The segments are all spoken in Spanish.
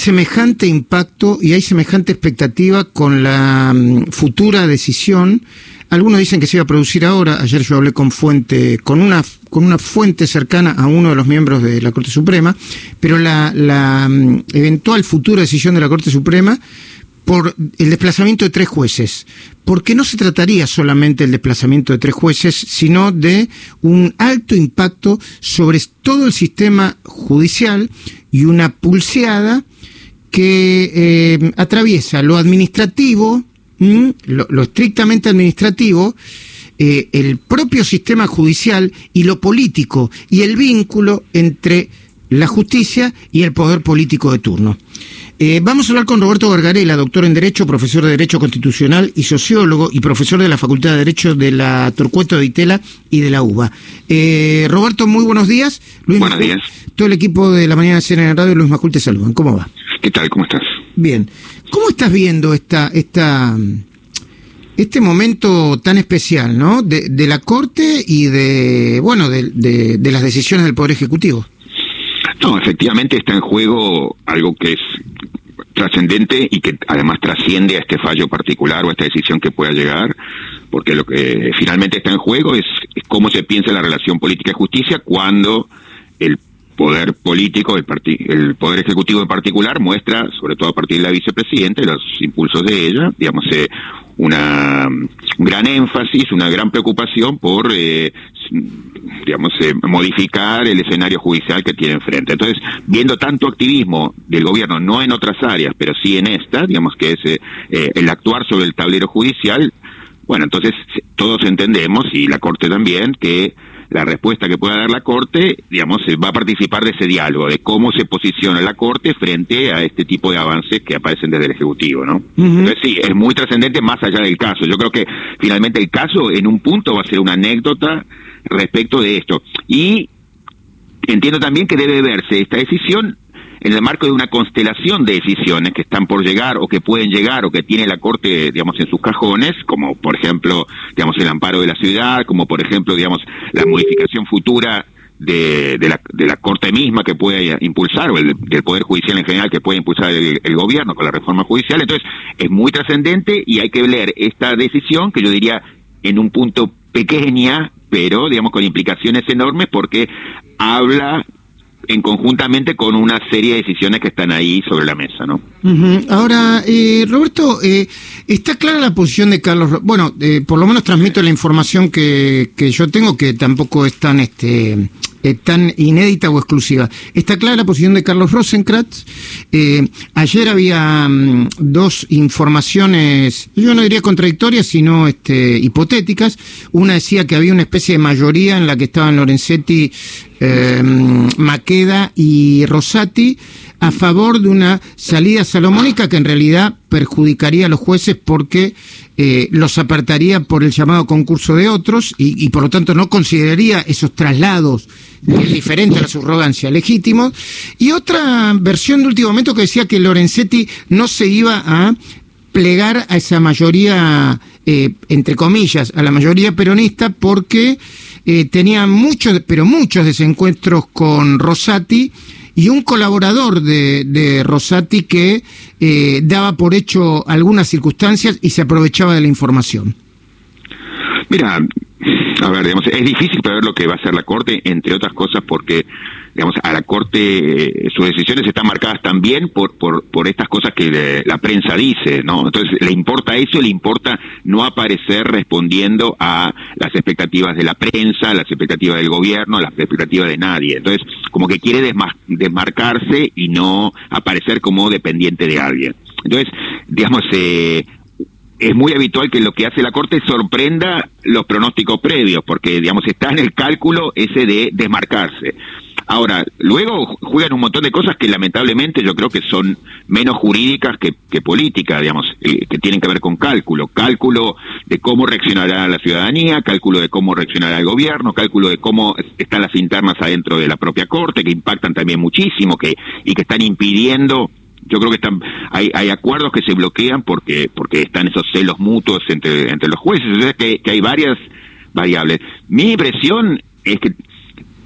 semejante impacto y hay semejante expectativa con la mm, futura decisión. Algunos dicen que se iba a producir ahora. Ayer yo hablé con fuente, con una con una fuente cercana a uno de los miembros de la Corte Suprema, pero la, la mm, eventual futura decisión de la Corte Suprema por el desplazamiento de tres jueces, porque no se trataría solamente del desplazamiento de tres jueces, sino de un alto impacto sobre todo el sistema judicial y una pulseada que eh, atraviesa lo administrativo, lo, estrictamente administrativo, eh, el propio sistema judicial y lo político y el vínculo entre la justicia y el poder político de turno. Eh, vamos a hablar con Roberto Gargarela, doctor en Derecho, profesor de Derecho Constitucional y sociólogo y profesor de la Facultad de Derecho de la Torcueto de Itela y de la UBA. Eh, Roberto, muy buenos días. buenos días. Todo el equipo de la mañana de CNN Radio, Luis Macul, te saludan. ¿Cómo va? ¿Qué tal? ¿Cómo estás? Bien. ¿Cómo estás viendo esta, esta, este momento tan especial, ¿no? De, la Corte y de, bueno, de, de las decisiones del Poder Ejecutivo. No, efectivamente está en juego algo que es trascendente y que además trasciende a este fallo particular o a esta decisión que pueda llegar, porque lo que finalmente está en juego es, cómo se piensa la relación política y justicia cuando el poder político, el, el poder ejecutivo en particular, muestra, sobre todo a partir de la vicepresidenta, los impulsos de ella, digamos, eh, una, un gran énfasis, una gran preocupación por eh, digamos, eh, modificar el escenario judicial que tiene enfrente. Entonces, viendo tanto activismo del gobierno, no en otras áreas, pero sí en esta, digamos que es eh, el actuar sobre el tablero judicial, bueno, entonces todos entendemos, y la Corte también, que la respuesta que pueda dar la Corte, digamos, va a participar de ese diálogo, de cómo se posiciona la Corte frente a este tipo de avances que aparecen desde el Ejecutivo, ¿no? Entonces sí, es muy trascendente más allá del caso. Yo creo que finalmente el caso en un punto va a ser una anécdota respecto de esto. Y entiendo también que debe verse esta decisión en el marco de una constelación de decisiones que están por llegar o que pueden llegar o que tiene la Corte, digamos, en sus cajones, como por ejemplo, digamos, el amparo de la ciudad, como por ejemplo, digamos, la modificación futura de, de, la, de la Corte misma que puede impulsar, o el, del Poder Judicial en general que puede impulsar el, el gobierno con la reforma judicial. Entonces, es muy trascendente y hay que leer esta decisión, que yo diría en un punto pequeña, pero digamos con implicaciones enormes porque habla en conjuntamente con una serie de decisiones que están ahí sobre la mesa, ¿no? Ahora, eh, Roberto, eh, está clara la posición de Carlos. Bueno, eh, por lo menos transmito la información que, que yo tengo, que tampoco es tan este eh, tan inédita o exclusiva. Está clara la posición de Carlos Rosenkrantz. Eh, ayer había mm, dos informaciones, yo no diría contradictorias, sino este, hipotéticas. Una decía que había una especie de mayoría en la que estaban Lorenzetti, eh, Maqueda y Rosati a favor de una salida salomónica que en realidad perjudicaría a los jueces porque eh, los apartaría por el llamado concurso de otros y, por lo tanto no consideraría esos traslados diferentes a la subrogancia legítimos. Y otra versión de último momento que decía que Lorenzetti no se iba a plegar a esa mayoría, eh, entre comillas, a la mayoría peronista porque eh, tenía muchos, pero muchos desencuentros con Rosati y un colaborador de, de Rosati que eh, daba por hecho algunas circunstancias y se aprovechaba de la información. Mira, a ver, digamos, es difícil prever lo que va a hacer la Corte, entre otras cosas porque, digamos, a la Corte eh, sus decisiones están marcadas también por, por, por estas cosas que la prensa dice, ¿no? Entonces, le importa eso, le importa no aparecer respondiendo a las expectativas de la prensa, las expectativas del gobierno, las expectativas de nadie. Entonces, como que quiere desmarcarse y no aparecer como dependiente de alguien. Entonces, digamos, eh, es muy habitual que lo que hace la Corte sorprenda los pronósticos previos, porque, digamos, está en el cálculo ese de desmarcarse. Ahora, luego juegan un montón de cosas que lamentablemente yo creo que son menos jurídicas que, políticas, digamos, eh, que tienen que ver con cálculo. Cálculo de cómo reaccionará la ciudadanía, cálculo de cómo reaccionará el gobierno, cálculo de cómo están las internas adentro de la propia Corte, que impactan también muchísimo que, y que están impidiendo yo creo que están hay, hay acuerdos que se bloquean porque porque están esos celos mutuos entre entre los jueces o sea que, que hay varias variables mi impresión es que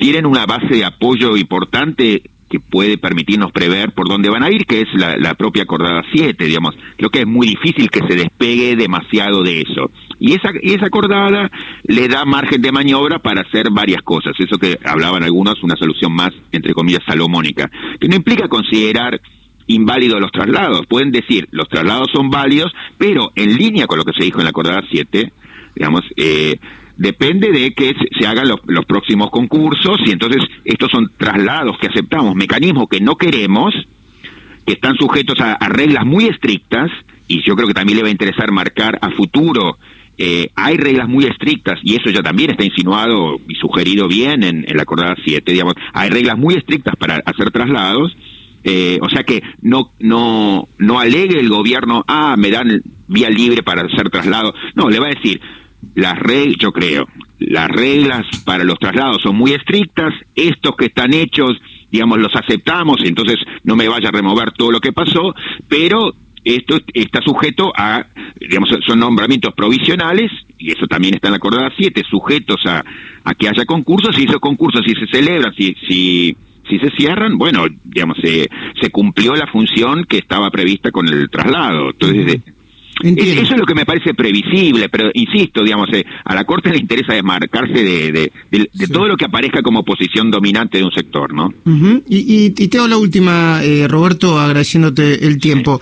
tienen una base de apoyo importante que puede permitirnos prever por dónde van a ir, que es la, propia acordada 7, digamos. Creo que es muy difícil que se despegue demasiado de eso. Y esa, y esa acordada le da margen de maniobra para hacer varias cosas. Eso que hablaban algunos, una solución más, entre comillas, salomónica, que no implica considerar inválidos los traslados. Pueden decir, los traslados son válidos, pero en línea con lo que se dijo en la acordada 7, digamos, eh, depende de que se hagan los, próximos concursos y entonces estos son traslados que aceptamos, mecanismos que no queremos, que están sujetos a, reglas muy estrictas y yo creo que también le va a interesar marcar a futuro. Eh, hay reglas muy estrictas y eso ya también está insinuado y sugerido bien en, en la acordada 7, digamos, hay reglas muy estrictas para hacer traslados eh, o sea que no no no alegue el gobierno ah me dan vía libre para hacer traslado no le va a decir las reglas, yo creo, las reglas para los traslados son muy estrictas, estos que están hechos, digamos, los aceptamos, entonces no me vaya a remover todo lo que pasó, pero esto está sujeto a, digamos, son nombramientos provisionales, y eso también está en la acordada 7, sujetos a, a que haya concursos, y esos concursos si se celebran, si, si, si se cierran, bueno, digamos, se, se cumplió la función que estaba prevista con el traslado. Entonces, eso es lo que me parece previsible, pero insisto, digamos, eh, a la Corte le interesa desmarcarse de, de, todo lo que aparezca como posición dominante de un sector, ¿no? y, y, te hago la última, eh, Roberto, agradeciéndote el tiempo.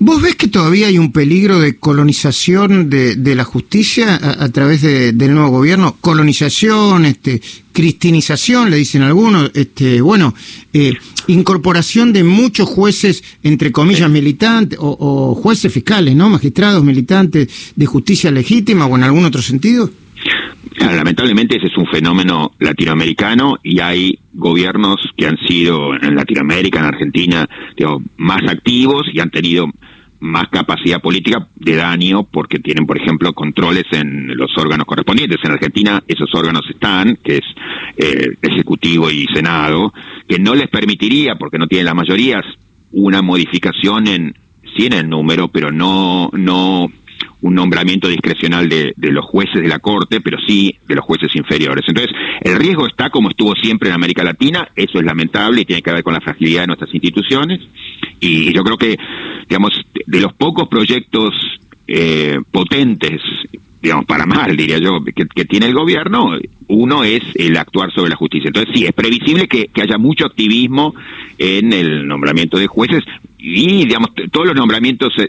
¿Vos ves que todavía hay un peligro de colonización de, de la justicia a, través del nuevo gobierno? Colonización, este, cristinización, le dicen algunos, este, bueno, eh, incorporación de muchos jueces, entre comillas, militantes, o, jueces fiscales, ¿no? Magistrados, militantes de justicia legítima o en algún otro sentido. Lamentablemente ese es un fenómeno latinoamericano y hay gobiernos que han sido en Latinoamérica, en Argentina, más activos y han tenido más capacidad política de daño porque tienen, por ejemplo, controles en los órganos correspondientes. En Argentina esos órganos están, que es eh, Ejecutivo y Senado, que no les permitiría, porque no tienen las mayorías, una modificación en, sí en el número, pero no, no un nombramiento discrecional de, los jueces de la Corte, pero sí de los jueces inferiores. Entonces, el riesgo está como estuvo siempre en América Latina, eso es lamentable y tiene que ver con la fragilidad de nuestras instituciones, y yo creo que, digamos, de los pocos proyectos eh, potentes, digamos, para mal, diría yo, que, tiene el gobierno, uno es el actuar sobre la justicia. Entonces, sí, es previsible que, que haya mucho activismo en el nombramiento de jueces y, digamos, todos los nombramientos eh,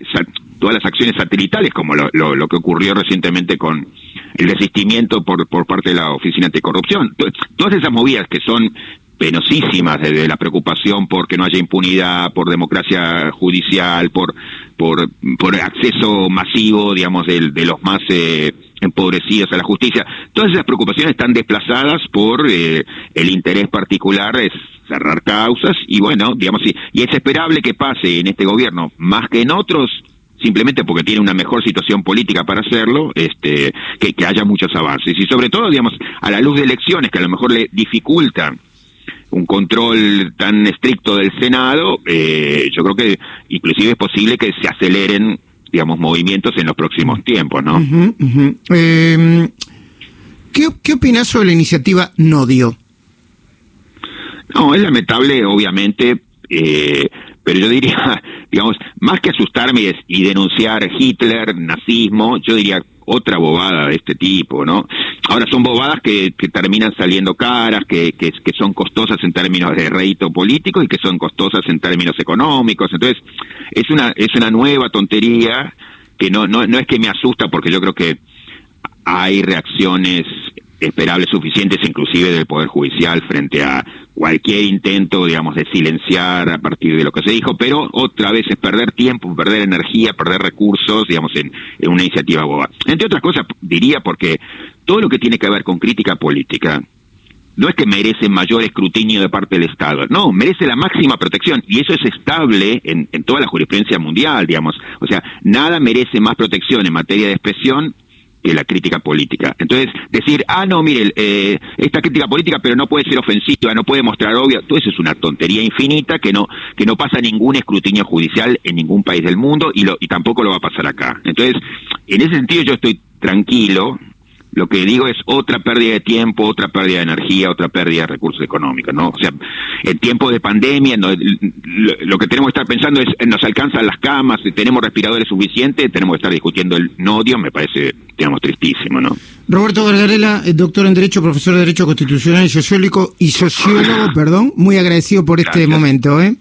todas las acciones satelitales, como lo, lo, que ocurrió recientemente con el desistimiento por, por parte de la Oficina Anticorrupción. Todas esas movidas que son penosísimas desde la preocupación por que no haya impunidad, por democracia judicial, por, por, por acceso masivo, digamos, de, de los más eh, empobrecidos a la justicia. Todas esas preocupaciones están desplazadas por eh, el interés particular de cerrar causas y bueno, digamos, y, y es esperable que pase en este gobierno más que en otros simplemente porque tiene una mejor situación política para hacerlo, este, que, que haya muchos avances. Y sobre todo, digamos, a la luz de elecciones que a lo mejor le dificultan un control tan estricto del Senado, eh, yo creo que inclusive es posible que se aceleren, digamos, movimientos en los próximos tiempos, ¿no? Em, ¿qué, ¿Qué opinas sobre la iniciativa Nodio? No, es lamentable, obviamente, eh, pero yo diría, digamos, más que asustarme y denunciar Hitler, nazismo, yo diría otra bobada de este tipo, ¿no? Ahora son bobadas que, terminan saliendo caras, que, que, que, son costosas en términos de rédito político y que son costosas en términos económicos. Entonces, es una, es una nueva tontería que no, no, no es que me asusta porque yo creo que hay reacciones esperables suficientes inclusive del Poder Judicial frente a cualquier intento, digamos, de silenciar a partir de lo que se dijo, pero otra vez es perder tiempo, perder energía, perder recursos, digamos, en, una iniciativa boba. Entre otras cosas, diría porque todo lo que tiene que ver con crítica política, no es que merece mayor escrutinio de parte del Estado, no, merece la máxima protección y eso es estable en, en toda la jurisprudencia mundial, digamos. O sea, nada merece más protección en materia de expresión que la crítica política. Entonces, decir, ah, no, mire, eh, esta crítica política, pero no puede ser ofensiva, no puede mostrar obvia, todo eso es una tontería infinita que no, que no pasa ningún escrutinio judicial en ningún país del mundo y, lo, y tampoco lo va a pasar acá. Entonces, en ese sentido yo estoy tranquilo, lo que digo es otra pérdida de tiempo, otra pérdida de energía, otra pérdida de recursos económicos, ¿no? O sea, en tiempos de pandemia, lo, que tenemos que estar pensando es, ¿nos alcanzan las camas? ¿Tenemos respiradores suficientes? Tenemos que estar discutiendo el no odio, me parece, digamos, tristísimo, ¿no? Roberto Gargarela, eh, doctor en Derecho, profesor de Derecho Constitucional y sociólogo, y sociólogo, perdón, muy agradecido por este momento, ¿eh?